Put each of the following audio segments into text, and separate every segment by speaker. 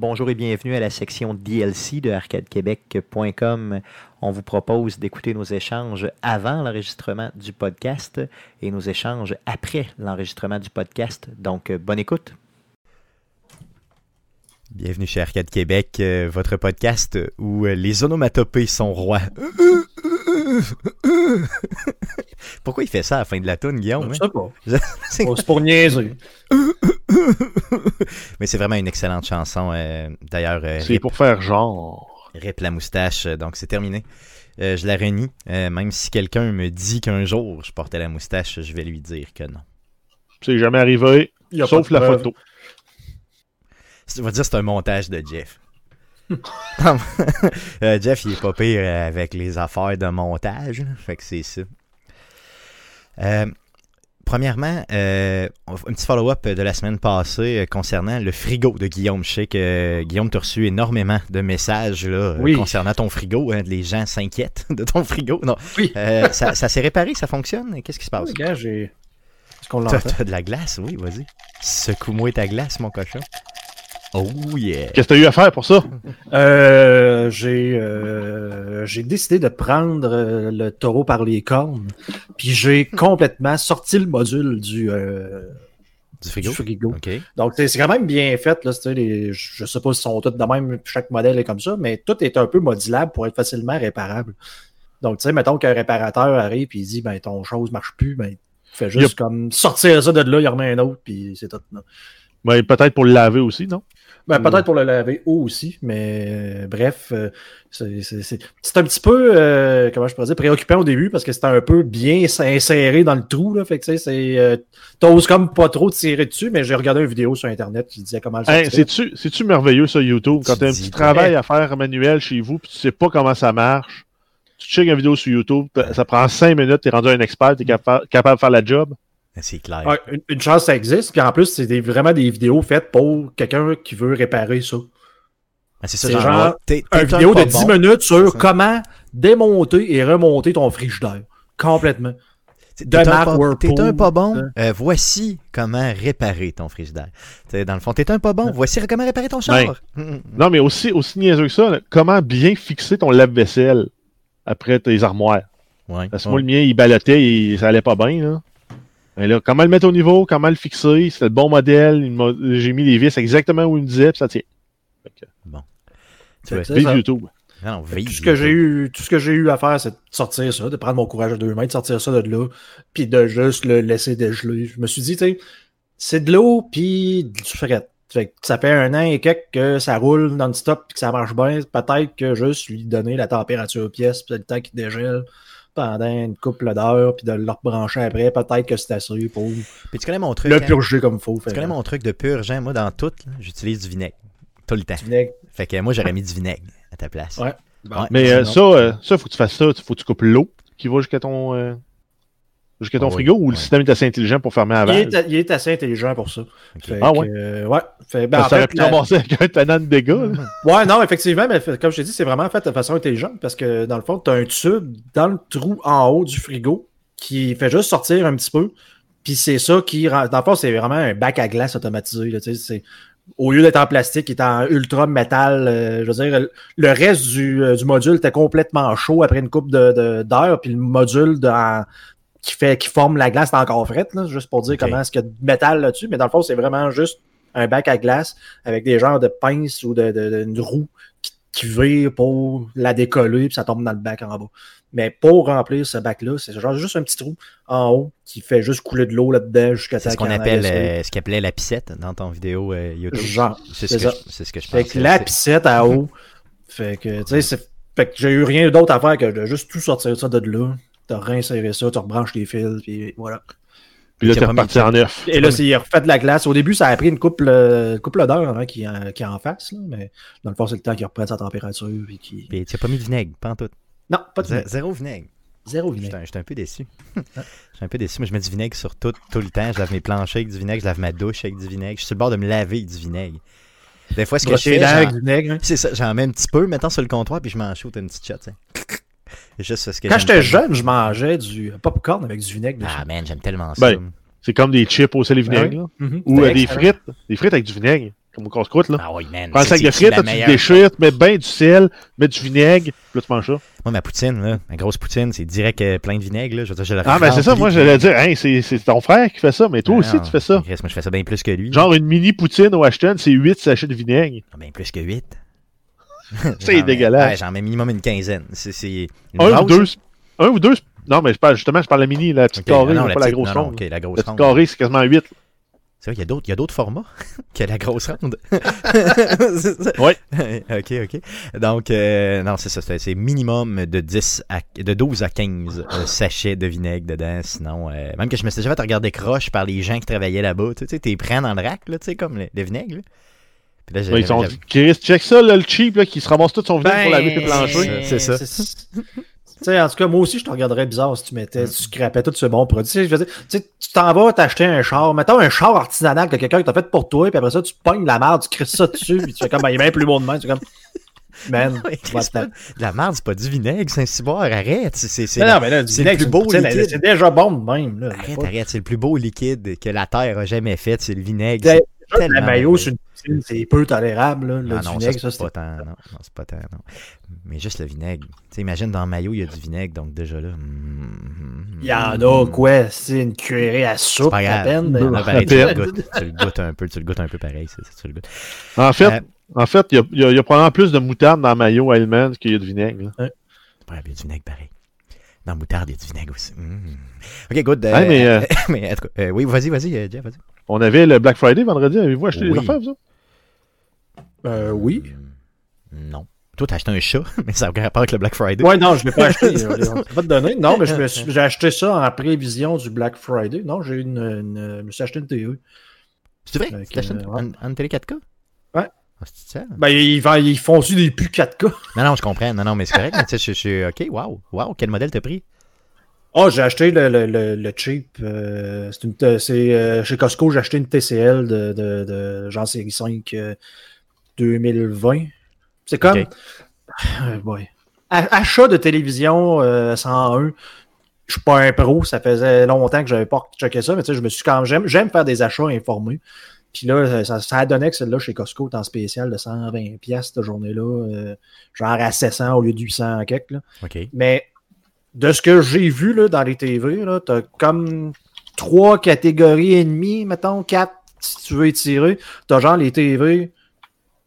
Speaker 1: Bonjour et bienvenue à la section DLC de arcadequebec.com. On vous propose d'écouter nos échanges avant l'enregistrement du podcast et nos échanges après l'enregistrement du podcast. Donc, bonne écoute. Bienvenue chez Arcade Québec, euh, votre podcast où euh, les onomatopées sont rois. Pourquoi il fait ça à la fin de la tune, Guillaume?
Speaker 2: Je sais pas. c'est pour niaiser.
Speaker 1: Mais c'est vraiment une excellente chanson. euh, D'ailleurs, euh,
Speaker 3: C'est pour faire genre.
Speaker 1: Rip la moustache, euh, donc c'est terminé. Euh, je la renie. Euh, même si quelqu'un me dit qu'un jour je portais la moustache, je vais lui dire que non.
Speaker 3: C'est jamais arrivé,
Speaker 2: Il y a
Speaker 3: sauf la
Speaker 2: preuve.
Speaker 3: photo.
Speaker 1: On va dire que c'est un montage de Jeff. Euh, Jeff, il est pas pire euh, avec les affaires de montage. Fait que c'est ça. Euh, premièrement, euh, un petit follow-up de la semaine passée concernant le frigo de Guillaume. Je sais que Guillaume, tu as reçu énormément de messages là,
Speaker 2: Oui.
Speaker 1: concernant ton frigo. hein. les gens s'inquiètent de ton frigo. Non.
Speaker 2: Oui.
Speaker 1: Ça ça s'est réparé, ça fonctionne? Qu'est-ce qui se passe?
Speaker 2: Les gars, j'ai.
Speaker 1: T'as de la glace? Oui, vas-y. Secoue-moi ta glace, mon cochon. Oh yeah!
Speaker 3: Qu'est-ce que t'as eu à faire pour ça?
Speaker 2: Euh, j'ai euh, j'ai décidé de prendre euh, le taureau par les cornes, puis j'ai complètement sorti le module du, euh,
Speaker 1: Du
Speaker 2: du
Speaker 1: frigo?
Speaker 2: Donc c'est c'est quand même bien fait. Là, tu sais, les, je sais pas si sont tous de même, chaque modèle est comme ça, mais tout est un peu modulable pour être facilement réparable. Donc, tu sais, mettons qu'un réparateur arrive et il dit ben ton chose marche plus, ben il fait juste
Speaker 3: Yep.
Speaker 2: comme sortir ça de là, il remet un autre, puis c'est tout.
Speaker 3: Ben, peut-être pour le laver aussi, non?
Speaker 2: Ben,
Speaker 3: Mm.
Speaker 2: peut-être pour le laver haut aussi, mais euh, bref, euh, c'est un petit peu, euh, comment je pourrais dire, préoccupant au début parce que c'était un peu bien inséré dans le trou. Là, fait que tu sais, c'est. T'oses comme pas trop tirer dessus, mais j'ai regardé une vidéo sur Internet qui disait comment le sortir.
Speaker 3: C'est-tu merveilleux, ça, YouTube? Quand
Speaker 1: Tu
Speaker 3: t'as un petit
Speaker 1: vrai.
Speaker 3: travail à faire manuel chez vous, puis tu sais pas comment ça marche, tu checkes une vidéo sur YouTube, ça prend cinq minutes, t'es rendu un expert, t'es capa- capable de faire la job.
Speaker 1: C'est clair.
Speaker 2: Ouais, une, une chance, ça existe. Puis en plus, c'est des- vraiment des vidéos faites pour quelqu'un qui veut réparer ça.
Speaker 1: Ah, c'est ça,
Speaker 2: c'est
Speaker 1: genre,
Speaker 2: genre Une vidéo de 10
Speaker 1: bon.
Speaker 2: minutes sur comment démonter et remonter ton frigidaire. Complètement.
Speaker 1: T'es
Speaker 2: de
Speaker 1: un un pas bon.
Speaker 2: de-
Speaker 1: euh, voici comment réparer ton frigidaire. T'sais, dans le fond, t'es un pas bon. Voici comment réparer ton char.
Speaker 3: Ben,
Speaker 1: mm.
Speaker 3: Non, mais aussi, aussi niaiseux que ça, comment bien fixer ton lave-vaisselle après tes armoires?
Speaker 1: Ouais.
Speaker 3: Parce que moi, le mien, il ballottait et ça allait pas bien, là. Mais là, comment le mettre au niveau, comment le fixer, c'était le bon modèle, j'ai mis les vis exactement où il me disait, puis ça tient. Que,
Speaker 1: Tu
Speaker 2: C'est
Speaker 3: vive
Speaker 2: ça.
Speaker 3: YouTube.
Speaker 1: non, non, vive,
Speaker 2: Tout ce que j'ai eu, tout ce que j'ai eu à faire, c'est de sortir ça, de prendre mon courage à deux mains, de sortir ça de là, puis de juste le laisser dégeler. Je me suis dit, tu sais, c'est de l'eau puis du fret. Fait que ça fait un an et quelques que ça roule non-stop puis que ça marche bien. Peut-être que juste lui donner la température pièce, puis le temps qu'il dégèle pendant une couple d'heures, puis de le rebrancher après, peut-être que c'est assez pour
Speaker 1: Puis tu connais mon truc.
Speaker 2: le
Speaker 1: hein?
Speaker 2: purger comme il faut. Fait
Speaker 1: Tu connais mon truc de purge, hein? Moi, dans tout, j'utilise du vinaigre. Tout le temps.
Speaker 2: du vinaigre.
Speaker 1: Fait que moi, j'aurais mis du vinaigre à ta place.
Speaker 2: Ouais. Bon,
Speaker 1: Ouais.
Speaker 3: Mais euh, ça, euh, ça, faut que tu fasses ça, faut que tu coupes l'eau qui va jusqu'à ton, euh, jusqu'à ton
Speaker 1: Ah
Speaker 3: frigo ou
Speaker 1: ouais.
Speaker 3: le système est assez intelligent pour fermer la
Speaker 2: il, est, il est assez intelligent pour ça.
Speaker 3: Ah
Speaker 2: que,
Speaker 3: ouais?
Speaker 2: euh, ouais. Fait, ben, en
Speaker 3: ça aurait pu
Speaker 2: la-
Speaker 3: avec un tannant de dégâts.
Speaker 2: Ouais, non, effectivement, mais fait- comme je t'ai dit, c'est vraiment fait de façon intelligente parce que dans le fond, tu as un tube dans le trou en haut du frigo qui fait juste sortir un petit peu. Puis c'est ça qui rend. Dans le fond, c'est vraiment un bac à glace automatisé. Là, tu sais, c'est- au lieu d'être en plastique, il est en ultra métal. euh, je veux dire, le reste du, euh, du module était complètement chaud après une coupe de, de- d'heures. Puis le module de- en- qui fait qui forme la glace encore frette, là, juste pour dire comment est-ce qu'il y a de métal là-dessus. Mais dans le fond, c'est vraiment juste un bac à glace avec des genres de pinces ou de, de, de- une roue qui, qui vire pour la décoller puis ça tombe dans le bac en bas. Mais pour remplir ce bac-là, c'est genre juste un petit trou en haut qui fait juste couler de l'eau là-dedans jusqu'à
Speaker 1: C'est ce qu'on appelle, euh, ce qu'il appelait la piscette dans ton vidéo euh, YouTube.
Speaker 2: Genre,
Speaker 1: C'est ce, que je- ce que je
Speaker 2: Fait
Speaker 1: pense.
Speaker 2: que la piscette à eau. fait que, tu sais, c'est- fait que j'ai eu rien d'autre à faire que de juste tout sortir ça de là. T'as réinséré ça, tu rebranches les fils, puis voilà.
Speaker 3: Puis là,
Speaker 1: T'as
Speaker 3: t'es reparti en neuf.
Speaker 2: Et là, c'est refait de la glace. Au début, ça a pris une couple, euh, couple d'heures avant qu'il en, qu'il en fasse, là, mais dans le fond, c'est le temps qu'il reprenne sa température. Puis
Speaker 1: Puis tu n'as pas mis de vinaigre, pas en tout.
Speaker 2: Non, pas de vinaigre.
Speaker 1: Zéro vinaigre.
Speaker 2: Zéro
Speaker 1: J'étais
Speaker 2: vinaigre.
Speaker 1: un- j'étais un peu déçu. J'étais un peu déçu. Moi, je mets du vinaigre sur tout, tout le temps. Je lave mes planchers avec du vinaigre, je lave ma douche avec du vinaigre. Je suis sur le bord de me laver avec du vinaigre. Des fois, ce que je fais,
Speaker 2: dents
Speaker 1: j'en-
Speaker 2: avec du vinaigre. hein.
Speaker 1: ça, j'en mets un petit peu, mettons sur le comptoir, puis je m'en shoot une petite shot. Juste que
Speaker 2: Quand j'étais jeune, je mangeais du popcorn avec du vinaigre. dessus.
Speaker 1: Ah man, j'aime tellement ça.
Speaker 3: Ben, C'est comme des chips au sel et vinaigre, là.
Speaker 2: Mhm.
Speaker 3: Ou euh, des frites. Des frites avec du vinaigre. comme au casse-croûte, là.
Speaker 1: Ah oui, man.
Speaker 3: Prends un
Speaker 1: c'est-
Speaker 3: sac de frites, là, tu déchires, tu mets bien du sel, mets du vinaigre, puis là, tu manges ça.
Speaker 1: Moi, ma poutine, là, ma grosse poutine, c'est direct euh, plein de vinaigre. Là. Je veux dire, je la
Speaker 3: Ah, ben c'est ça, moi, j'allais dire, hein, c'est c'est ton frère qui fait ça, mais toi
Speaker 1: Ah
Speaker 3: aussi,
Speaker 1: non,
Speaker 3: tu fais ça.
Speaker 1: Chris, moi, je fais ça bien plus que lui.
Speaker 3: Genre une mini poutine au Ashton, c'est 8 sachets de vinaigre.
Speaker 1: Ah, bien plus que 8.
Speaker 3: C'est dégueulasse.
Speaker 1: J'en mets minimum une quinzaine. C'est-
Speaker 3: Un ou deux. Un ou deux. Non, mais je parle, justement, je parle de la mini, la petite
Speaker 1: Ok,
Speaker 3: carrée,
Speaker 1: non,
Speaker 3: pas
Speaker 1: la
Speaker 3: la
Speaker 1: petite-
Speaker 3: grosse
Speaker 1: non, non,
Speaker 3: ronde.
Speaker 1: ok, la grosse
Speaker 3: La petite
Speaker 1: ronde.
Speaker 3: carrée, c'est quasiment 8.
Speaker 1: C'est vrai, il y a d'autres- il y a d'autres formats que la grosse ronde. C'est ça?
Speaker 3: Ouais.
Speaker 1: ok, ok. Donc, euh, non, c'est ça. C'est c'est minimum de 10 à, de 12 à 15 euh, sachets de vinaigre dedans. Sinon, euh, même que je me suis déjà fait regarder croche par les gens qui travaillaient là-bas. Tu sais, t'es prêt dans le rack, là, tu sais, comme le, le vinaigre. là. Puis là, j'ai-
Speaker 3: Ils sont dit, Chris, check ça, là, le cheap, là, qui se ramasse tout son vinaigre pour laver tes
Speaker 2: Ben,
Speaker 3: planchers.
Speaker 1: C'est ça.
Speaker 2: Tu sais, en tout cas, moi aussi, je te regarderais bizarre si tu mettais, si tu scrapais tout ce bon produit. Tu sais, je veux dire, tu sais, tu t'en vas t'acheter un char. Mettons un char artisanal que quelqu'un t'a fait pour toi, puis après ça, tu pognes la merde, tu crisses ça dessus, puis tu fais comme, ben, il est même plus bon de main. Tu fais comme, man,
Speaker 1: pas- de la merde, c'est pas du vinaigre, c'est un ciboire, arrête. C'est- le
Speaker 2: vinaigre,
Speaker 1: plus
Speaker 2: c'est
Speaker 1: beau liquide.
Speaker 2: C'est déjà bon de même, là.
Speaker 1: Arrête, arrête, c'est le plus beau liquide que la Terre a jamais fait, c'est le vinaigre.
Speaker 2: La maillot sur une c'est peu tolérable, là. Le
Speaker 1: Ah non,
Speaker 2: vinaigre,
Speaker 1: ça, c'est pas tant, non. non c'est pas tant, non. Mais juste le vinaigre. Tu sais, imagine dans le maillot, il y a du vinaigre, donc déjà là. mm,
Speaker 2: Il y en a, quoi, c'est une cuillerée à soupe
Speaker 1: pas
Speaker 2: à peine.
Speaker 1: Non,
Speaker 2: mais-
Speaker 1: pareil, tu, le goûtes, tu le goûtes un peu, tu le goûtes un peu pareil, c'est ça, tu le goûtes.
Speaker 3: En fait,
Speaker 1: Euh,
Speaker 3: en fait, il y a, il y a- il y a probablement plus de moutarde dans le maillot Hellman qu'il y a de vinaigre.
Speaker 1: Ouais, il y a du vinaigre pareil. Dans la moutarde, il y a du vinaigre aussi. Mm. Ok, good. euh,
Speaker 3: mais, euh,
Speaker 1: mais en tout cas, euh, oui, vas-y, vas-y, Jeff, vas-y.
Speaker 3: On avait le Black Friday vendredi. Avez-vous acheté
Speaker 1: Oui.
Speaker 3: des affaires, vous?
Speaker 2: Euh, oui.
Speaker 1: Mm, Non. Toi, t'as acheté un chat, mais ça n'a aucun rapport avec le Black Friday.
Speaker 2: Ouais, non, je ne l'ai pas acheté. On l'a pas donné. Non, mais je j'ai acheté ça en prévision du Black Friday. Non, j'ai une, une- je me suis acheté une TV.
Speaker 1: C'est vrai? Tu t'as acheté
Speaker 2: euh,
Speaker 1: une,
Speaker 2: ouais.
Speaker 1: une- une télé 4K?
Speaker 2: Ouais.
Speaker 1: Ah?
Speaker 2: Ben, ils, ils font aussi des plus 4K.
Speaker 1: Non, non, je comprends. Non, non, mais c'est correct. mais tu sais, je je suis. Ok, wow. Wow, quel modèle t'as pris?
Speaker 2: Ah, j'ai acheté le, le, le, le cheap. euh, c'est c'est, euh, chez Costco, j'ai acheté une TCL de, de, de genre série 5 euh, 2020. C'est comme.
Speaker 1: Ok.
Speaker 2: Euh, boy. A- Achat de télévision euh, 101. Je suis pas un pro, ça faisait longtemps que j'avais pas checké ça, mais tu sais, je me suis quand même. J'aime, j'aime faire des achats informés. Puis là, ça, ça a donné que celle-là chez Costco est en spécial de 120$ piastres cette journée-là, euh, genre à 700 au lieu de 800 en quelque. Là.
Speaker 1: Ok.
Speaker 2: Mais de ce que j'ai vu là, dans les TV, là, t'as comme trois catégories et demie, mettons, quatre, si tu veux étirer. T'as genre les TV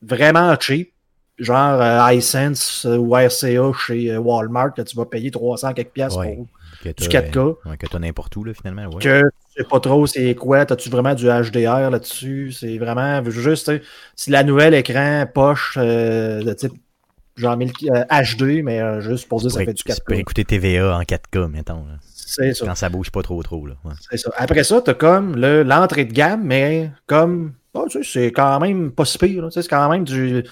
Speaker 2: vraiment cheap, genre euh, iSense euh, ou RCA chez euh, Walmart, que tu vas payer 300 quelques piastres
Speaker 1: Ouais.
Speaker 2: pour
Speaker 1: Que
Speaker 2: du
Speaker 1: t'as,
Speaker 2: 4K.
Speaker 1: euh, ouais, que t'as n'importe où, là, finalement. Ouais.
Speaker 2: Que tu sais pas trop c'est quoi, t'as-tu vraiment du HDR là-dessus? C'est vraiment juste, tu c'est la nouvelle écran poche euh, de type genre 1000 euh, HD, mais euh, juste pour dire
Speaker 1: Tu
Speaker 2: ça fait du
Speaker 1: tu pourrais
Speaker 2: 4K.
Speaker 1: écouter TVA en 4K, mettons.
Speaker 2: C'est ça.
Speaker 1: Quand ça bouge pas trop, trop. Là. Ouais.
Speaker 2: C'est ça. Après ça, t'as comme le- l'entrée de gamme, mais comme oh, tu sais, c'est quand même pas si pire. Tu sais, C'est quand même du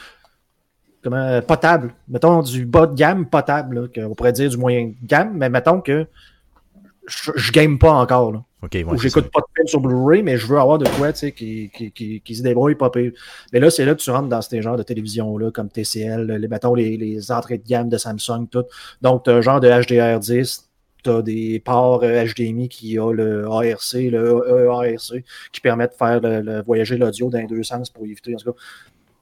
Speaker 2: comment potable. Mettons du bas de gamme potable, là, on pourrait dire du moyen de gamme, mais mettons que je, je game pas encore. Là.
Speaker 1: Ok, ouais.
Speaker 2: Ou j'écoute pas de film sur Blu-ray, mais je veux avoir de quoi tu sais, qui, qui, qui, qui se débrouille pas pire. Mais là, c'est là que tu rentres dans ces genres de télévision-là, comme TCL, les, mettons les, les entrées de gamme de Samsung, tout. Donc, tu as un genre de HDR10, tu as des ports euh, HDMI qui a le ARC, le EARC, qui permettent de faire le, le- voyager l'audio dans les deux sens pour éviter, en tout cas,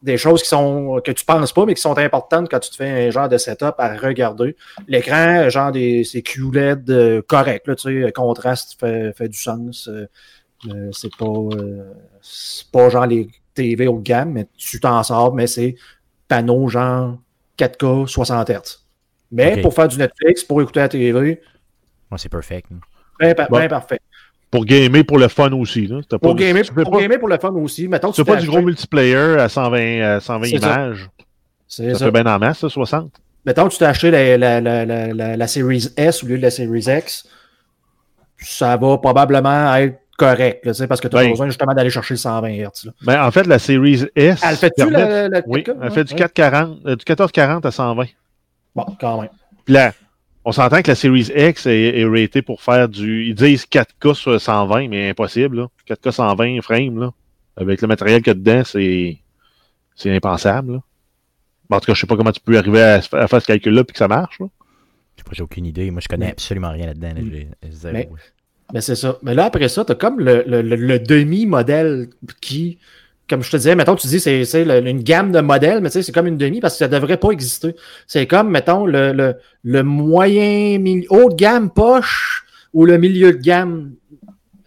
Speaker 2: des choses qui sont que tu penses pas, mais qui sont importantes quand tu te fais un genre de setup à regarder. L'écran, genre des c'est QLED euh, correct, là, tu sais, contraste fait, fait du sens. euh, euh, c'est pas euh, c'est pas genre les TV haut de gamme, mais tu t'en sors, mais c'est panneau genre 4K 60 Hz. Mais pour faire du Netflix, pour écouter la TV,
Speaker 1: Ouais, c'est perfect. là.
Speaker 2: bien, par-
Speaker 3: Bon.
Speaker 2: bien parfait.
Speaker 3: Pour gamer pour le fun aussi. Là.
Speaker 2: Pour gamer, pour
Speaker 3: pas,
Speaker 2: gamer pour le fun aussi. Mettons,
Speaker 3: tu pas du gros multiplayer à 120, à 120
Speaker 2: C'est ça.
Speaker 3: images.
Speaker 2: c'est
Speaker 3: Ça,
Speaker 2: ça.
Speaker 3: fait bien en masse, ça, 60.
Speaker 2: Mettons que tu t'es acheté la, la, la, la, la, la Series S au lieu de la Series X, ça va probablement être correct, là, parce que tu as
Speaker 3: Ben.
Speaker 2: besoin justement d'aller chercher le 120 Hz. là.
Speaker 3: Mais en fait, la Series S.
Speaker 2: Elle fait-tu
Speaker 3: permet-
Speaker 2: la,
Speaker 3: Oui,
Speaker 2: 4K?
Speaker 3: elle
Speaker 2: Ouais,
Speaker 3: fait du,
Speaker 2: ouais.
Speaker 3: 440, euh, du 1440 à 120.
Speaker 2: Bon, quand même.
Speaker 3: Puis là, on s'entend que la Series X est, est ratée pour faire du. Ils disent 4K sur 120, mais impossible. Là. 4K 120 frames, là. Avec le matériel qu'il y a dedans, c'est. C'est impensable. Là. En tout cas, je sais pas comment tu peux arriver à, à faire ce calcul-là puis que ça marche. Là.
Speaker 1: Je sais pas, J'ai aucune idée. Moi, je connais
Speaker 2: Mais-
Speaker 1: absolument rien là-dedans. là.
Speaker 2: Mais- Mais c'est ça. Mais là, après ça, tu as comme le, le- le- le demi-modèle qui comme je te disais, mettons, tu dis c'est une gamme de modèles, mais tu sais, c'est comme une demi parce que ça devrait pas exister. C'est comme, mettons, le, le, le moyen, haut de gamme poche ou le milieu de gamme.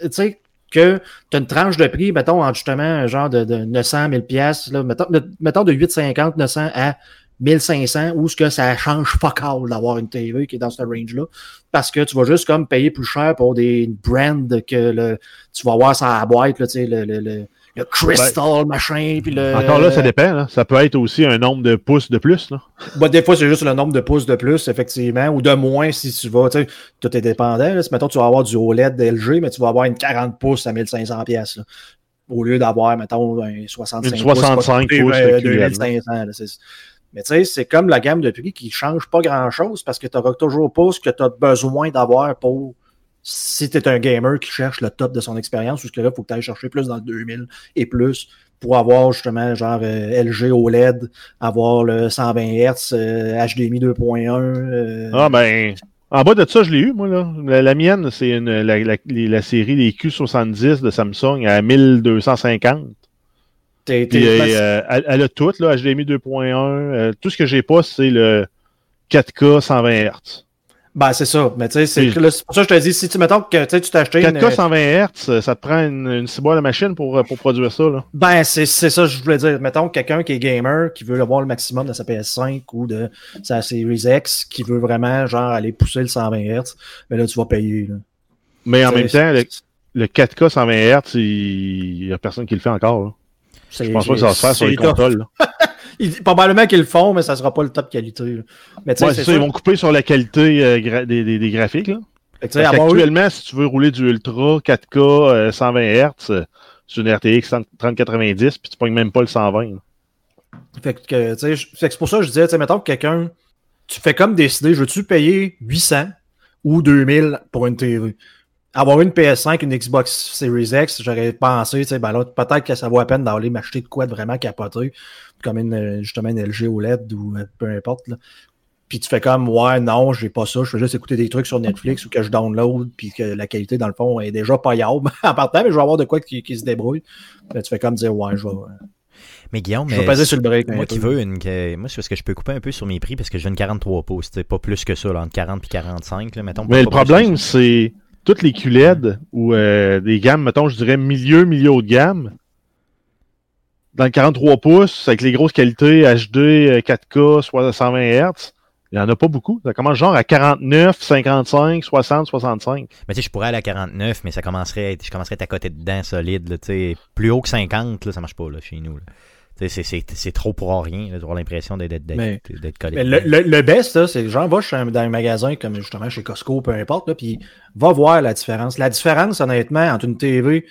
Speaker 2: Tu sais, que tu as une tranche de prix, mettons, en justement, un genre de, de 900, 1000 pièces, mettons, mettons de 850, 900 à 1500, où ce que ça change fuck all d'avoir une TV qui est dans ce range-là, parce que tu vas juste comme payer plus cher pour des brands que le, tu vas avoir à la boîte, là, tu sais, le, le, le, le Crystal, machin, puis le...
Speaker 3: Encore là, ça dépend. là. Ça peut être aussi un nombre de pouces de plus. Là.
Speaker 2: Bah, des fois, c'est juste le nombre de pouces de plus, effectivement, ou de moins si tu vas. Tout est dépendant. Là. Si, mettons, tu vas avoir du OLED LG, mais tu vas avoir une 40 pouces à 1500 pièces Au lieu d'avoir, mettons, un 65
Speaker 3: Une 65
Speaker 2: pouces,
Speaker 3: pouces
Speaker 2: euh,
Speaker 3: de QLED.
Speaker 2: 2500. là, c'est- mais tu sais, c'est comme la gamme de prix qui change pas grand-chose parce que tu n'auras toujours pas ce que tu as besoin d'avoir pour si tu es un gamer qui cherche le top de son expérience, ou ce que là, il faut que tu ailles chercher plus dans le 2000 et plus pour avoir justement genre euh, LG OLED, avoir le 120 Hz, euh, HDMI 2.1. euh,
Speaker 3: Ah, ben. En bas de ça, je l'ai eu, moi. Là. La, la mienne, c'est une- la, la, la série les Q70 de Samsung à 1250.
Speaker 2: t'es-
Speaker 3: Puis
Speaker 2: t'es-
Speaker 3: euh, elle, elle a tout, là, HDMI 2.1. euh, tout ce que j'ai pas, c'est le 4K 120 Hz.
Speaker 2: Ben, c'est ça. Mais tu sais, c'est pour ça que je te dis, si tu mettons que tu sais, tu t'as acheté une-
Speaker 3: 4K 120 Hz, ça te prend une, une ciboire de machine pour, euh, pour produire ça. Là.
Speaker 2: Ben, c'est c'est ça que je voulais dire. Mettons quelqu'un qui est gamer, qui veut avoir le maximum de sa PS5 ou de sa Series X, qui veut vraiment, genre, aller pousser le 120 Hz, mais là, tu vas payer. Là.
Speaker 3: Mais en même temps, le, le 4K 120 Hz, il n'y a personne qui le fait encore. Là. Je pense pas que ça va se faire sur les consoles.
Speaker 2: Ils- Probablement qu'ils le font, mais ça sera pas le top qualité. là. Mais
Speaker 3: Ouais,
Speaker 2: c'est
Speaker 3: c'est ça, ils vont couper sur la qualité euh, gra- des, des- des graphiques. Là.
Speaker 2: Fait eu-
Speaker 3: qu'actuellement, si tu veux rouler du Ultra 4K euh, 120 Hz euh, sur une RTX 30- 3090, puis tu pognes même pas le 120. là.
Speaker 2: Fait que, tu sais, je- fait que c'est pour ça que je disais, mettons que quelqu'un, tu fais comme décider, je veux-tu payer 800 ou 2000 pour une TV? Avoir une PS5, une Xbox Series X, j'aurais pensé, tu sais, ben là, peut-être que ça vaut la peine d'aller m'acheter de quoi de vraiment capoté, comme une, euh, justement une LG OLED ou euh, peu importe, là. Puis tu fais comme, ouais, non, j'ai pas ça, je fais juste écouter des trucs sur Netflix ou que je download, puis que la qualité, dans le fond, est déjà payable en partant, mais je vais avoir de quoi qui, qui se débrouille. Là, tu fais comme dire, ouais, je vais,
Speaker 1: Mais Guillaume,
Speaker 2: je vais sur le break.
Speaker 1: moi qui veux une. que- Moi, c'est parce que je peux couper un peu sur mes prix parce que je veux une 43 pouces. tu sais, Pas plus que ça, là, entre 40 et 45. Là, mettons,
Speaker 3: Mais le problème, c'est toutes les QLED ou euh, des gammes, mettons, je dirais milieu, milieu haut de gamme. Dans le 43 pouces, avec les grosses qualités HD, euh, 4K, soit 120 Hz, il n'y en a pas beaucoup. Ça commence genre à 49, 55, 60, 65.
Speaker 1: Mais tu sais, je pourrais aller à 49, mais ça commencerait être- je commencerais à être à côté dedans solide. Là, plus haut que 50, là, ça marche pas là, chez nous. là. C'est, trop pour rien d'avoir l'impression d'être, collé.
Speaker 2: Le, le, le best, c'est genre, va chez dans un magasin comme justement chez Costco, peu importe, là, puis va voir la différence. La différence, honnêtement, entre une TV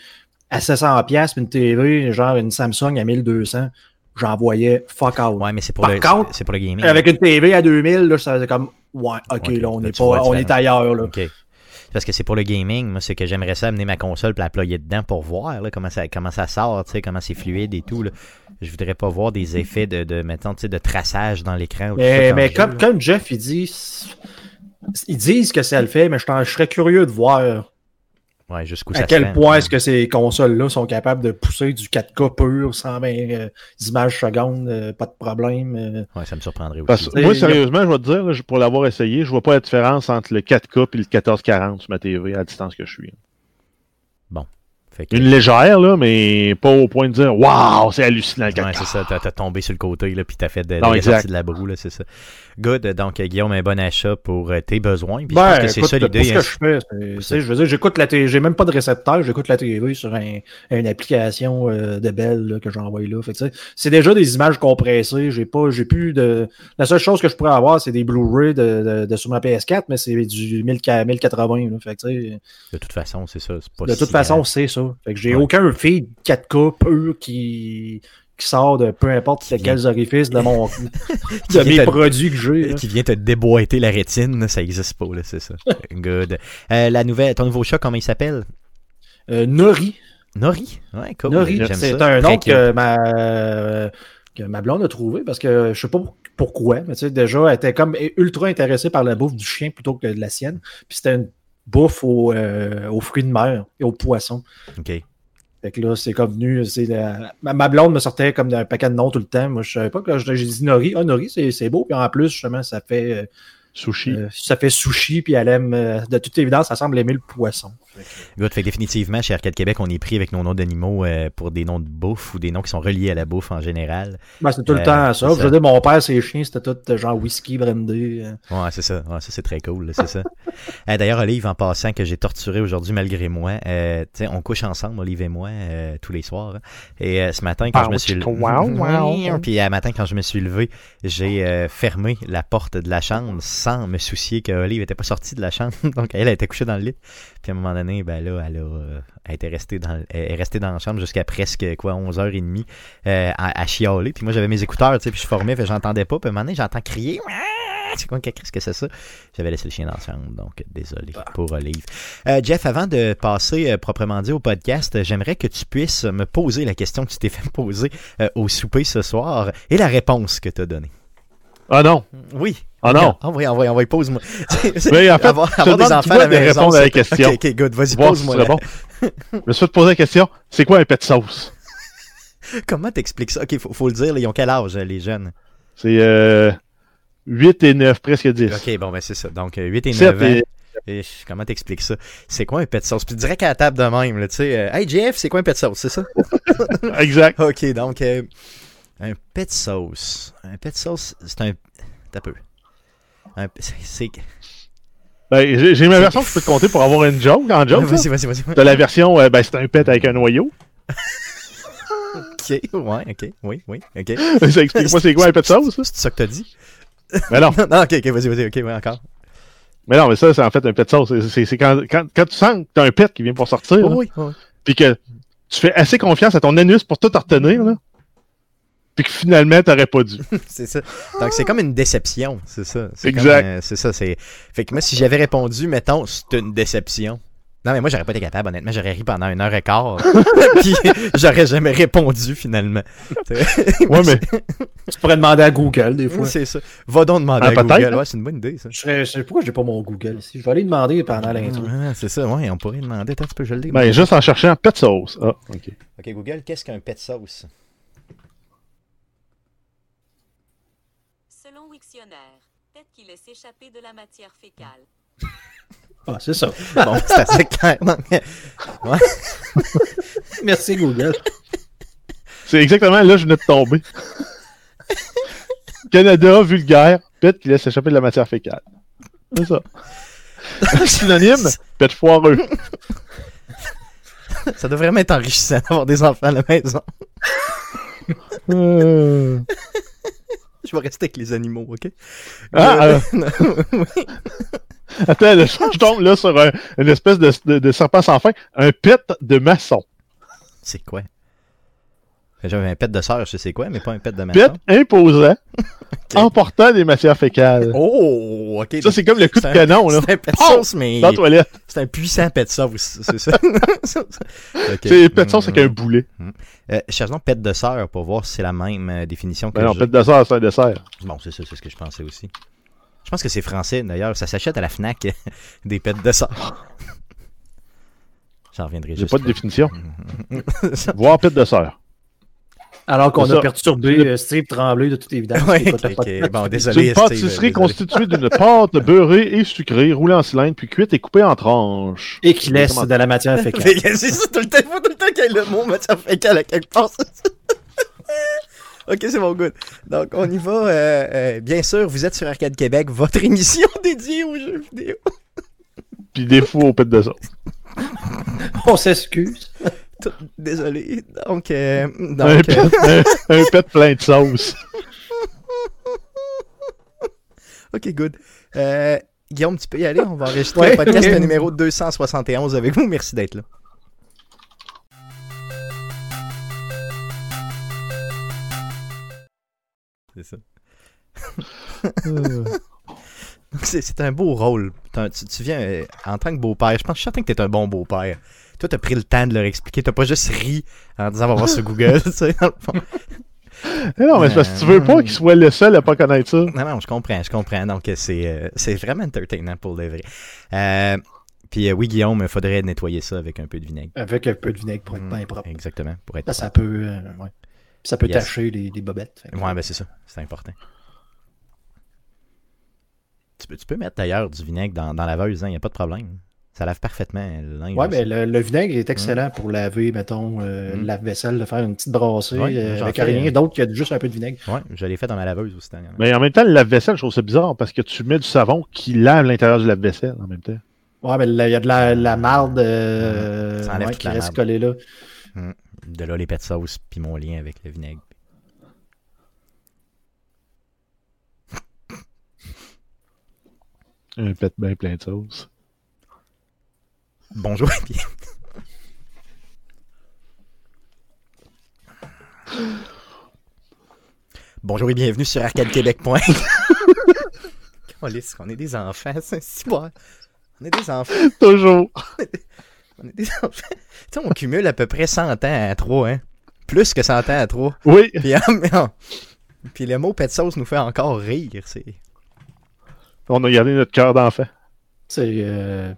Speaker 2: à 700$ piastres et une TV, genre une Samsung à 1200, j'en voyais fuck out.
Speaker 1: Ouais, mais c'est pour,
Speaker 2: Par
Speaker 1: le,
Speaker 2: contre,
Speaker 1: c'est pour le gaming.
Speaker 2: Avec une TV à 2000, là, ça faisait comme, ouais, ok, là, on
Speaker 1: là,
Speaker 2: est, pas, on est ailleurs, là.
Speaker 1: Parce que c'est pour le gaming, moi, c'est que j'aimerais ça amener ma console puis la ployer dedans pour voir là, comment, ça, comment ça sort, tu sais, comment c'est fluide et tout. Là. Je voudrais pas voir des effets de, de mettons, tu sais, de traçage dans l'écran. ou tout ça
Speaker 2: Mais, mais comme, comme Jeff, il dit, ils disent que ça le fait, mais je, t'en- je serais curieux de voir
Speaker 1: Ouais, jusqu'où
Speaker 2: à quel point est-ce que ces consoles-là sont capables de pousser du 4K pur, 120 euh, images secondes, euh, pas de problème. euh?
Speaker 1: Ouais, ça me surprendrait aussi.
Speaker 3: Parce moi, sérieusement, je vais te dire, là, pour l'avoir essayé, je vois pas la différence entre le 4K et le 1440 sur ma TV à la distance que je suis.
Speaker 1: Fait que-
Speaker 3: Une légère, là, mais pas au point de dire Waouh, c'est hallucinant le 4K.
Speaker 1: Ouais, c'est ça, t'as, tombé sur le côté, là, puis t'as fait de,
Speaker 3: Non,
Speaker 1: la broue, là, c'est ça. Good, donc Guillaume, un bon achat pour euh, tes besoins, puis je
Speaker 2: Ben,
Speaker 1: pense que c'est ça l'idée.
Speaker 2: ce
Speaker 1: hein.
Speaker 2: que je fais, je veux dire, j'écoute la télé, j'ai même pas de récepteur, j'écoute la TV sur un- une application euh, de Bell là, que j'envoie là. C'est déjà des images compressées, j'ai pas, j'ai plus de. La seule chose que je pourrais avoir, c'est des Blu-ray de, de- de- sur ma PS4, mais c'est du 1000 1080. Là. Fait que,
Speaker 1: De toute façon, c'est ça. pas
Speaker 2: de
Speaker 1: si
Speaker 2: toute façon, c'est ça. Fait que j'ai
Speaker 1: Ouais.
Speaker 2: aucun feed 4K pur qui, qui sort de peu importe
Speaker 1: Qui
Speaker 2: quels orifices de mon de mes
Speaker 1: te-
Speaker 2: produits que j'ai.
Speaker 1: qui vient te déboîter la rétine, ça existe pas, là, c'est ça. Good. Euh, la nouvelle, ton nouveau chat, comment il s'appelle?
Speaker 2: Euh, Nori.
Speaker 1: Nori? Ouais, cool.
Speaker 2: Nori, c'est un nom que ma, que ma blonde a trouvé parce que je sais pas pour- pourquoi, mais tu sais, déjà, elle était comme ultra intéressée par la bouffe du chien plutôt que de la sienne. Puis c'était une bouffe aux, euh, aux fruits de mer et aux poissons.
Speaker 1: OK.
Speaker 2: Fait que là, c'est comme venu. c'est la- ma, blonde me sortait comme d'un paquet de noms tout le temps. Moi, je savais pas que j'ai dit Nori. Ah, Nori, c'est c'est beau. Puis en plus, justement, ça fait, euh,
Speaker 3: Sushi.
Speaker 2: euh, ça fait sushi. Puis elle aime, euh, de toute évidence, ça semble aimer le poisson.
Speaker 1: Good, fait que définitivement, chez Arcade Québec, on est pris avec nos noms d'animaux euh, pour des noms de bouffe ou des noms qui sont reliés à la bouffe en général.
Speaker 2: Ben, c'est tout
Speaker 1: Euh,
Speaker 2: le temps ça. Je veux dire, mon père, ses chiens, c'était tout euh, genre whisky, brandy. euh.
Speaker 1: Ouais, c'est ça. Ouais, ça, c'est très cool, c'est ça. Euh, D'ailleurs, Olive, en passant, que j'ai torturé aujourd'hui malgré moi, euh, tu sais, on couche ensemble, Olive et moi, euh, tous les soirs. hein. Et euh, ce matin, quand je me suis
Speaker 3: wow, wow.
Speaker 1: Puis euh, matin, quand je me suis levé, j'ai euh, fermé la porte de la chambre sans me soucier que Olive était pas sortie de la chambre. Donc, elle, elle était couchée dans le lit. Puis à un moment donné, ben là, elle, a, euh, elle était restée dans, elle est restée dans la chambre jusqu'à presque, quoi, 11h30 euh, à, à chialer. Puis moi, j'avais mes écouteurs, tu sais, puis je formais, j'entendais pas. Puis à un moment donné, j'entends crier. C'est quoi, qu'est-ce que c'est ça? J'avais laissé le chien dans la chambre, donc désolé pour Olive. Euh, Jeff, avant de passer euh, proprement dit au podcast, euh, j'aimerais que tu puisses me poser la question que tu t'es fait poser euh, au souper ce soir et la réponse que tu as donnée.
Speaker 3: Ah non.
Speaker 1: Oui.
Speaker 3: Ah non.
Speaker 1: Envoie, envoie, envoie, pose-moi.
Speaker 3: Mais en fait,
Speaker 1: avoir, avoir des enfants à
Speaker 3: toi
Speaker 1: la
Speaker 3: de
Speaker 1: maison.
Speaker 3: répondre à la question.
Speaker 1: Ok, good. Vas-y,
Speaker 3: si
Speaker 1: pose-moi. la-
Speaker 3: bon. Je me suis fait poser la question c'est quoi un pet sauce?
Speaker 1: Comment t'expliques ça? Ok, faut, faut le dire, là, ils ont quel âge, les jeunes?
Speaker 3: C'est euh, 8 et 9, presque 10.
Speaker 1: Ok, bon, ben c'est ça. Donc, euh, 8 et 9
Speaker 3: Sept
Speaker 1: ans.
Speaker 3: et-
Speaker 1: Et comment t'expliques ça? C'est quoi un pet sauce? Puis direct à la table de même, tu sais. euh, hey Jeff, c'est quoi un pet sauce, c'est ça?
Speaker 3: Exact.
Speaker 1: ok, donc, euh, un pet sauce. Un pet sauce, c'est un. T'as peu. Un- c'est-.
Speaker 3: Ben, j'ai ma version que je peux te compter pour avoir une joke en joke.
Speaker 1: Vas-y, vas-y, vas-y.
Speaker 3: T'as la version, euh, ben, c'est un pet avec un noyau.
Speaker 1: Ok, ouais, ok, oui, oui, ok.
Speaker 3: ça explique pas c'est quoi un pet sauce.
Speaker 1: C'est ça que t'as dit?
Speaker 3: Mais non,
Speaker 1: non, ok, ok, vas-y, vas-y, ok, ouais, encore.
Speaker 3: mais non, mais ça, c'est en fait un pet sauce. C'est- quand, quand, quand tu sens que t'as un pet qui vient pour sortir, là,
Speaker 1: oui, oui.
Speaker 3: puis que tu fais assez confiance à ton anus pour tout te retenir, là, puis que finalement, t'aurais pas dû.
Speaker 1: C'est ça. Donc, c'est comme une déception, c'est ça. C'est
Speaker 3: Exact.
Speaker 1: comme, euh, c'est ça, c'est... Fait que moi, si j'avais répondu, mettons, c'est une déception. Non, mais moi, j'aurais pas été capable, honnêtement. J'aurais ri pendant une heure et quart. Puis, j'aurais jamais répondu, finalement.
Speaker 3: Ouais, mais
Speaker 2: Tu pourrais demander à Google des fois.
Speaker 1: C'est ça. Va donc demander
Speaker 3: Ah,
Speaker 1: à
Speaker 3: peut-être,
Speaker 1: Google.
Speaker 3: hein?
Speaker 1: Ouais, c'est une bonne idée, ça.
Speaker 2: Je serais, je sais pourquoi j'ai pas mon Google ici? Je vais aller demander pendant l'intro.
Speaker 1: Ah, c'est ça, ouais, on pourrait demander. Attends, tu peux, je le dis.
Speaker 3: ben, juste en cherchant pet sauce. Ah, ok.
Speaker 1: Ok, Google, qu'est-ce qu'un pet sauce?
Speaker 4: Qui laisse échapper de la matière fécale.
Speaker 2: Ah, c'est ça.
Speaker 1: Bon, c'est assez clair. Ouais.
Speaker 2: Merci Google.
Speaker 3: C'est exactement là, je venais de tomber. Canada, vulgaire, pet qui laisse échapper de la matière fécale. C'est ça. Synonyme, pet foireux.
Speaker 1: Ça doit vraiment être enrichissant d'avoir des enfants à la maison.
Speaker 3: Euh,
Speaker 1: Je vais rester avec les animaux, ok?
Speaker 3: Ah,
Speaker 1: Euh,
Speaker 3: euh, attends, là, je tombe là sur un- une espèce de, de- de serpent sans fin. Un pet de maçon.
Speaker 1: C'est quoi? J'avais un pet de sœur, je sais quoi, mais pas un pet de
Speaker 3: Pet
Speaker 1: maçon.
Speaker 3: imposant, emportant des matières fécales.
Speaker 1: Oh, ok.
Speaker 3: Ça, c'est comme le coup de
Speaker 1: un-
Speaker 3: canon, là.
Speaker 1: C'est un pet
Speaker 3: Pow!
Speaker 1: sauce, mais
Speaker 3: Dans la toilette.
Speaker 1: c'est un puissant pet sauce, c'est ça. Ok.
Speaker 3: C'est pet sauce avec un boulet.
Speaker 1: Euh, cherchons pet de sœur pour voir si c'est la même euh, définition que
Speaker 3: Ben non, pet de dessert, c'est un dessert.
Speaker 1: Bon, c'est ça, c'est ce que je pensais aussi. Je pense que c'est français, d'ailleurs. Ça s'achète à la FNAC, des pets de sœur. J'en reviendrai
Speaker 3: J'ai pas de définition. Voir pet de sœur.
Speaker 2: Alors qu'on a
Speaker 3: ça.
Speaker 2: perturbé euh, Steve Tremblay de toute évidence.
Speaker 1: Ouais,
Speaker 2: le.
Speaker 1: Bon,
Speaker 3: C'est
Speaker 1: désolé.
Speaker 3: une pâtisserie
Speaker 1: désolé.
Speaker 3: constituée d'une pâte beurrée et sucrée, roulée en cylindre, puis cuite et coupée en tranches.
Speaker 2: Et qui laisse de la matière fécale.
Speaker 1: C'est ça, tout le temps, faut tout le temps qu'il y ait le mot matière fécale à quelque part. c'est ça. ok, c'est bon, good. Donc, on y va. euh, euh, bien sûr, vous êtes sur Arcade Québec, votre émission dédiée aux jeux vidéo.
Speaker 3: Puis des fous au pet de sauce.
Speaker 2: On s'excuse.
Speaker 1: Tout- Désolé. Donc, euh,
Speaker 3: Un
Speaker 1: donc euh,
Speaker 3: un, un pet plein de sauce.
Speaker 1: ok, good. Euh, Guillaume, tu peux y aller? On va enregistrer
Speaker 2: Ouais,
Speaker 1: le podcast numéro 271 avec vous. Merci d'être là. C'est ça. C'est un beau rôle. Tu, tu viens en tant que beau-père. Je pense je suis certain que t'es un bon beau-père. Toi, t'as pris le temps de leur expliquer. T'as pas juste ri en disant on va voir sur Google. tu sais, dans le fond.
Speaker 3: Eh non, mais c'est parce que tu veux pas qu'il soit le seul à pas connaître ça.
Speaker 1: Non, non, je comprends, je comprends. Donc, c'est euh, c'est vraiment entertainant pour le vrai. Euh, Puis euh, oui, Guillaume, il faudrait nettoyer ça avec un peu de vinaigre.
Speaker 2: Avec un peu de vinaigre pour être
Speaker 1: Mm,
Speaker 2: bien propre.
Speaker 1: Exactement, pour être
Speaker 2: Ça, ça peut, euh, ouais. Ça peut
Speaker 1: Yes.
Speaker 2: tacher les, les bobettes.
Speaker 1: Ouais, ben c'est ça, c'est important. Tu peux, tu peux mettre d'ailleurs du vinaigre dans, dans la laveuse, il n'y a pas de problème. Ça lave parfaitement le linge.
Speaker 2: Ouais,
Speaker 1: aussi.
Speaker 2: mais le, le vinaigre est excellent pour laver, mettons, euh,
Speaker 1: Mm.
Speaker 2: le lave-vaisselle, de faire une petite brassée
Speaker 1: Ouais,
Speaker 2: euh,
Speaker 1: j'en
Speaker 2: avec rien
Speaker 1: euh,
Speaker 2: d'autre que juste un peu de vinaigre.
Speaker 1: Ouais, je l'ai fait dans ma laveuse aussi.
Speaker 3: Mais en même temps, le lave-vaisselle, je trouve ça bizarre parce que tu mets du savon qui lave l'intérieur du lave-vaisselle en même temps.
Speaker 2: Ouais, mais il y a de la, la marde euh, ouais, qui
Speaker 1: la
Speaker 2: reste
Speaker 1: marde.
Speaker 2: collée là.
Speaker 1: De là les pets de sauce, puis mon lien avec le vinaigre.
Speaker 3: Un pet bien plein de sauce.
Speaker 1: Bonjour. Bonjour et bienvenue sur arcadequebec.com. Câlisse, on est des enfants, c'est bon. On est des enfants,
Speaker 3: Toujours.
Speaker 1: on est des enfants. Tu sais, on cumule à peu près 100 ans à 3, hein. Plus que 100 ans à 3.
Speaker 3: Oui.
Speaker 1: Puis, ah, mais non. Puis le mot pet sauce nous fait encore rire, c'est...
Speaker 3: On a gardé notre cœur d'enfant.
Speaker 2: C'est euh,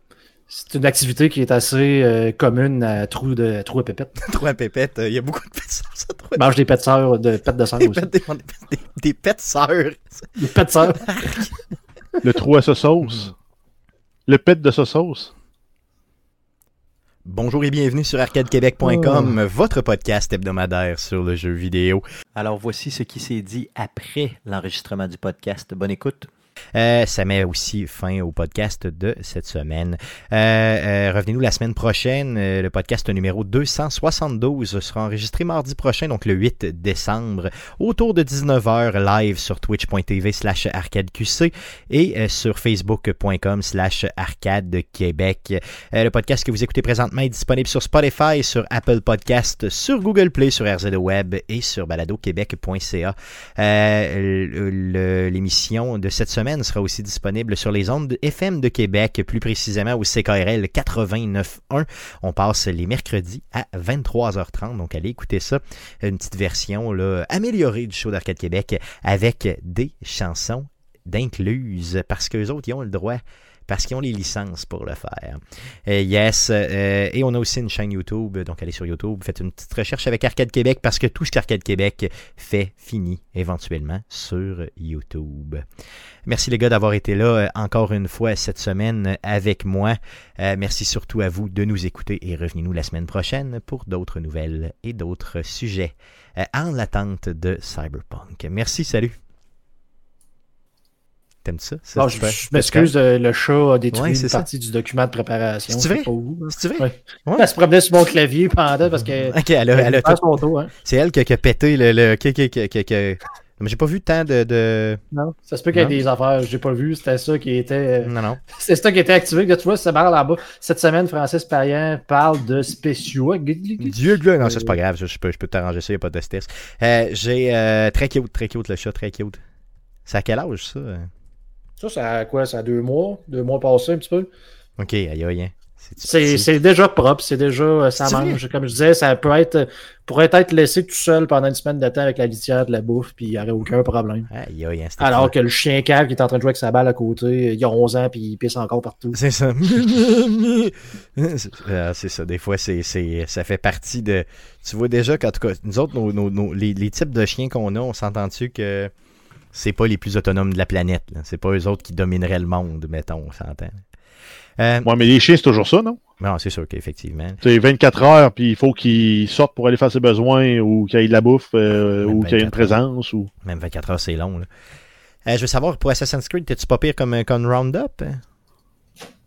Speaker 2: c'est une activité qui est assez euh, commune à Trou de Trou à Pépette.
Speaker 1: Trop à pépette, il y a beaucoup de pets sauce à Trou
Speaker 2: Mange des pets de de pets de sœur
Speaker 1: Des
Speaker 2: aussi.
Speaker 1: pets, des, des, des pets sœurs.
Speaker 2: Des pets de sœur.
Speaker 3: Le trou à sa sauce. Le pet de sa sauce.
Speaker 1: Bonjour et bienvenue sur arcadequebec.com, votre podcast hebdomadaire sur le jeu vidéo. Alors voici ce qui s'est dit après l'enregistrement du podcast. Bonne écoute. Euh, ça met aussi fin au podcast de cette semaine. Euh, euh, Revenez-nous la semaine prochaine. Le podcast numéro 272 sera enregistré mardi prochain, donc le 8 décembre, autour de 19h live sur twitch.tv slash arcadeqc et sur facebook.com slash arcadequebec. Euh, le podcast que vous écoutez présentement est disponible sur Spotify, sur Apple Podcast, sur Google Play, sur RZO Web et sur baladoquebec.ca. L'émission de cette semaine sera aussi disponible sur les ondes FM de Québec, plus précisément au CKRL 89.1. On passe les mercredis à 23h30, donc allez écouter ça. Une petite version là, améliorée du show d'Arcade Québec avec des chansons d'incluses parce qu'eux autres, ils ont le droit parce qu'ils ont les licences pour le faire. Euh, yes, euh, et on a aussi une chaîne YouTube, donc allez sur YouTube, faites une petite recherche avec Arcade Québec parce que tout ce qu'Arcade Québec fait finit éventuellement sur YouTube. Merci les gars d'avoir été là euh, encore une fois cette semaine avec moi. Merci surtout à vous de nous écouter et revenez-nous la semaine prochaine pour d'autres nouvelles et d'autres sujets en l'attente de Cyberpunk. Merci, salut. T'aimes ça? ça
Speaker 2: Non,
Speaker 1: c'est
Speaker 2: je, m'excuse, euh, le chat a détruit
Speaker 1: Ouais, c'est
Speaker 2: une
Speaker 1: ça.
Speaker 2: partie du document de préparation.
Speaker 1: C'est vrai?
Speaker 2: là.
Speaker 1: C'est vrai?
Speaker 2: Ouais.
Speaker 1: Ouais.
Speaker 2: Elle se promenait sur mon clavier pendant parce que.
Speaker 1: Ok, elle a, elle a
Speaker 2: fait
Speaker 1: tout-
Speaker 2: son tour, hein.
Speaker 1: C'est elle qui a, qui a pété le. le qui- qui- qui- qui- qui- Mais j'ai pas vu tant de. de...
Speaker 2: Non, ça se peut qu'il y ait des affaires, j'ai pas vu, c'était ça qui était.
Speaker 1: Non, non.
Speaker 2: C'est ça qui était activé. Là, tu vois, ça parle là-bas. Cette semaine, Francis Payan parle de spéciaux.
Speaker 1: Dieu que là. Non, ça c'est pas grave. ça, Je peux, je peux t'arranger ça, y a pas de stress. Euh, j'ai. euh, très cute, très cute le chat, très cute. C'est à quel âge ça?
Speaker 2: Ça, ça a quoi? Ça a deux mois? Deux mois passés un petit peu?
Speaker 1: Ok, aïe aïe. hein.
Speaker 2: C'est déjà propre, c'est déjà. euh, Ça mange. Comme je disais, ça peut être. pourrait être laissé tout seul pendant une semaine de temps avec la litière, de la bouffe, puis il n'y aurait aucun problème.
Speaker 1: Aïe aïe. hein,
Speaker 2: Alors que le chien cave qui est en train de jouer avec sa balle à côté, il a 11 ans, puis il pisse encore partout.
Speaker 1: C'est ça. Euh, c'est ça. Des fois, c'est, ça fait partie de. Tu vois déjà qu'en tout cas, nous autres, nos, nos- nos- les, les types de chiens qu'on a, on s'entend-tu que c'est pas les plus autonomes de la planète. Là. C'est pas eux autres qui domineraient le monde, mettons, on s'entend. Euh,
Speaker 3: Ouais, mais les chiens, c'est toujours ça, non?
Speaker 1: non, c'est sûr qu'effectivement.
Speaker 3: C'est 24 heures, puis il faut qu'ils sortent pour aller faire ses besoins, ou qu'il y ait de la bouffe, euh, ou qu'il y ait une
Speaker 1: 24 heures.
Speaker 3: présence, ou...
Speaker 1: Même 24 heures, c'est long. Là. Euh, je veux savoir, pour Assassin's Creed, t'es-tu pas pire comme, comme Roundup? hein?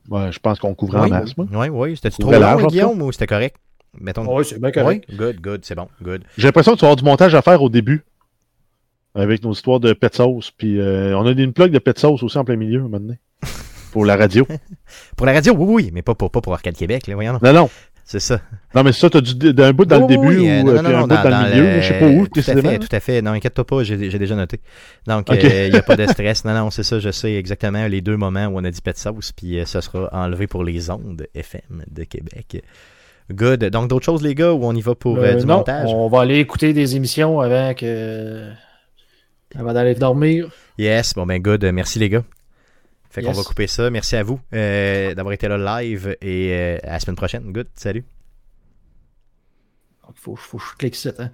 Speaker 3: Ouais, je pense qu'on couvrait en
Speaker 1: oui,
Speaker 3: masse, moi.
Speaker 1: oui, oui. C'était-tu trop long, Guillaume, ou c'était correct? Mettons.
Speaker 2: Oui, c'est bien correct.
Speaker 1: Oui, good, good, c'est bon, good.
Speaker 3: J'ai l'impression que tu vas avoir du montage à faire au début. Avec nos histoires de pet sauce. Puis euh, on a une plug de pet sauce aussi en plein milieu, maintenant. Pour la radio.
Speaker 1: Pour la radio, oui, oui, mais pas pour, pas pour Arcade Québec, là, voyons.
Speaker 3: Non, non.
Speaker 1: C'est ça.
Speaker 3: Non, mais ça, t'as du, d'un bout dans
Speaker 1: Oui,
Speaker 3: le début
Speaker 1: oui, euh,
Speaker 3: ou
Speaker 1: non,
Speaker 3: euh,
Speaker 1: non,
Speaker 3: un
Speaker 1: non,
Speaker 3: bout dans, le milieu. Je sais pas où,
Speaker 1: tout à fait, tout à fait. Non, inquiète-toi pas, j'ai déjà noté. Donc, il n'y a pas de stress. Non, non, c'est ça, je sais exactement les deux moments où on a dit pet sauce, puis ça sera enlevé pour les ondes FM de Québec. Good. Donc, d'autres choses, les gars, ou on y va pour euh, du
Speaker 2: non,
Speaker 1: montage?
Speaker 2: On va aller écouter des émissions que. Avant d'aller dormir.
Speaker 1: Yes, bon, ben, good. Merci, les gars. Fait qu'on va couper ça. Merci à vous euh, d'avoir été là live et euh, à la semaine prochaine. Good, salut.
Speaker 2: Il faut, faut que je clique ça. Hein.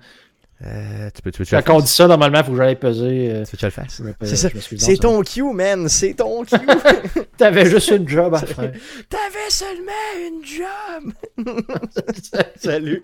Speaker 1: Euh, tu peux, tu tu
Speaker 2: Quand on dit ça, normalement, il faut que j'aille peser. euh,
Speaker 1: Tu veux que je le fasse? C'est ça.
Speaker 2: je me suis
Speaker 1: C'est
Speaker 2: ça.
Speaker 1: ton cue, man. C'est ton cue.
Speaker 2: T'avais juste une job à faire.
Speaker 1: T'avais seulement une job. Salut.